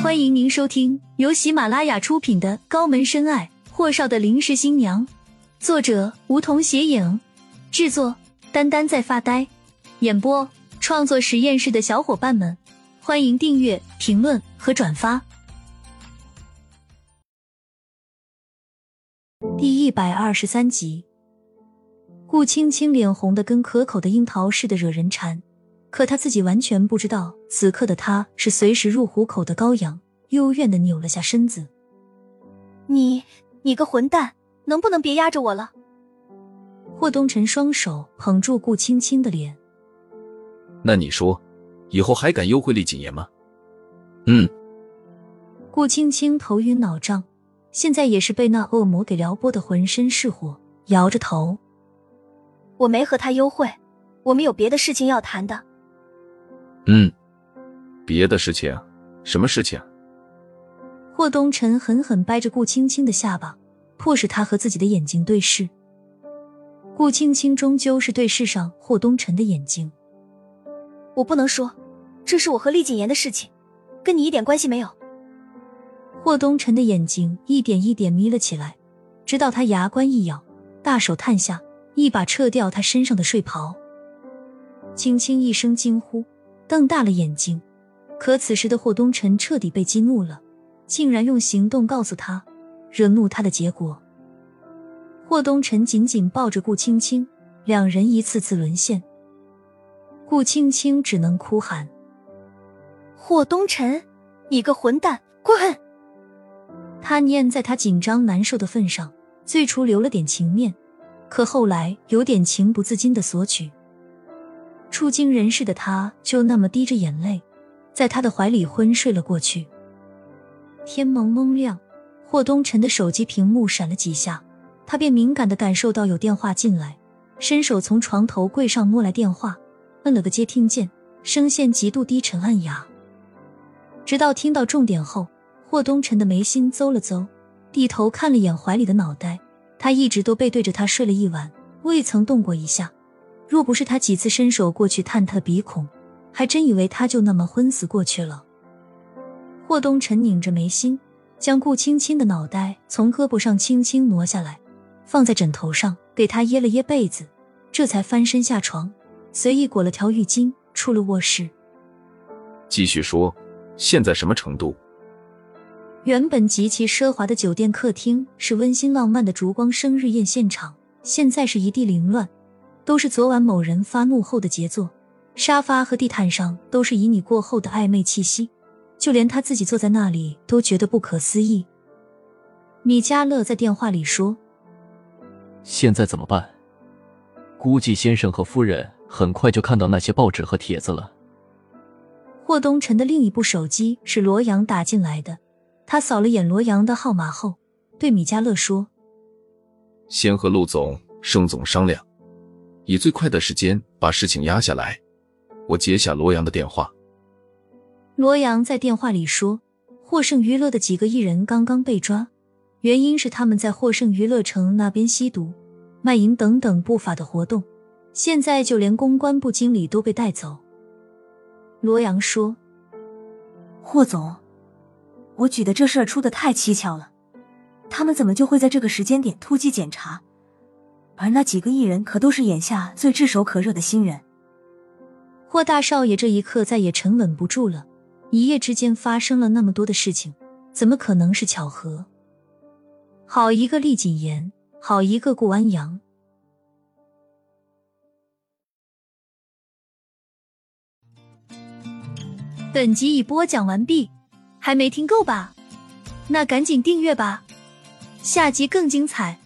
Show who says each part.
Speaker 1: 欢迎您收听由喜马拉雅出品的《高门深爱：霍少的临时新娘》，作者梧桐斜影，制作丹丹在发呆，演播创作实验室的小伙伴们，欢迎订阅、评论和转发。第一百二十三集，顾青青脸红的跟可口的樱桃似的，惹人馋。可他自己完全不知道，此刻的他是随时入虎口的羔羊，幽怨的扭了下身子。
Speaker 2: 你，你个混蛋，能不能别压着我了？
Speaker 1: 霍东辰双手捧住顾青青的脸。
Speaker 3: 那你说，以后还敢幽会厉谨言吗？嗯。
Speaker 1: 顾青青头晕脑胀，现在也是被那恶魔给撩拨的浑身是火，摇着头。
Speaker 2: 我没和他幽会，我们有别的事情要谈的。
Speaker 3: 嗯，别的事情，什么事情？
Speaker 1: 霍东辰狠狠掰着顾青青的下巴，迫使他和自己的眼睛对视。顾青青终究是对视上霍东辰的眼睛。
Speaker 2: 我不能说，这是我和厉谨言的事情，跟你一点关系没有。
Speaker 1: 霍东辰的眼睛一点一点眯了起来，直到他牙关一咬，大手探下，一把撤掉他身上的睡袍。青青一声惊呼。瞪大了眼睛，可此时的霍东辰彻底被激怒了，竟然用行动告诉他惹怒他的结果。霍东辰紧紧抱着顾青青，两人一次次沦陷。顾青青只能哭喊：“
Speaker 2: 霍东辰，你个混蛋，滚！”
Speaker 1: 他念在他紧张难受的份上，最初留了点情面，可后来有点情不自禁的索取。触惊人事的他，就那么滴着眼泪，在他的怀里昏睡了过去。天蒙蒙亮，霍东辰的手机屏幕闪了几下，他便敏感的感受到有电话进来，伸手从床头柜上摸来电话，摁了个接听键，声线极度低沉暗哑。直到听到重点后，霍东辰的眉心邹了邹，低头看了眼怀里的脑袋，他一直都背对着他睡了一晚，未曾动过一下。若不是他几次伸手过去探他的鼻孔，还真以为他就那么昏死过去了。霍东辰拧着眉心，将顾青青的脑袋从胳膊上轻轻挪下来，放在枕头上，给她掖了掖被子，这才翻身下床，随意裹了条浴巾，出了卧室。
Speaker 3: 继续说，现在什么程度？
Speaker 1: 原本极其奢华的酒店客厅是温馨浪漫的烛光生日宴现场，现在是一地凌乱。都是昨晚某人发怒后的杰作，沙发和地毯上都是旖旎过后的暧昧气息，就连他自己坐在那里都觉得不可思议。米迦勒在电话里说：“
Speaker 4: 现在怎么办？估计先生和夫人很快就看到那些报纸和帖子了。”
Speaker 1: 霍东辰的另一部手机是罗阳打进来的，他扫了眼罗阳的号码后，对米迦勒说：“
Speaker 3: 先和陆总、盛总商量。”以最快的时间把事情压下来。我接下罗阳的电话。
Speaker 1: 罗阳在电话里说：“获胜娱乐的几个艺人刚刚被抓，原因是他们在获胜娱乐城那边吸毒、卖淫等等不法的活动。现在就连公关部经理都被带走。”罗阳说：“
Speaker 5: 霍总，我觉得这事儿出的太蹊跷了，他们怎么就会在这个时间点突击检查？”而那几个艺人可都是眼下最炙手可热的新人。
Speaker 1: 霍大少爷这一刻再也沉稳不住了。一夜之间发生了那么多的事情，怎么可能是巧合？好一个厉谨言，好一个顾安阳。本集已播讲完毕，还没听够吧？那赶紧订阅吧，下集更精彩。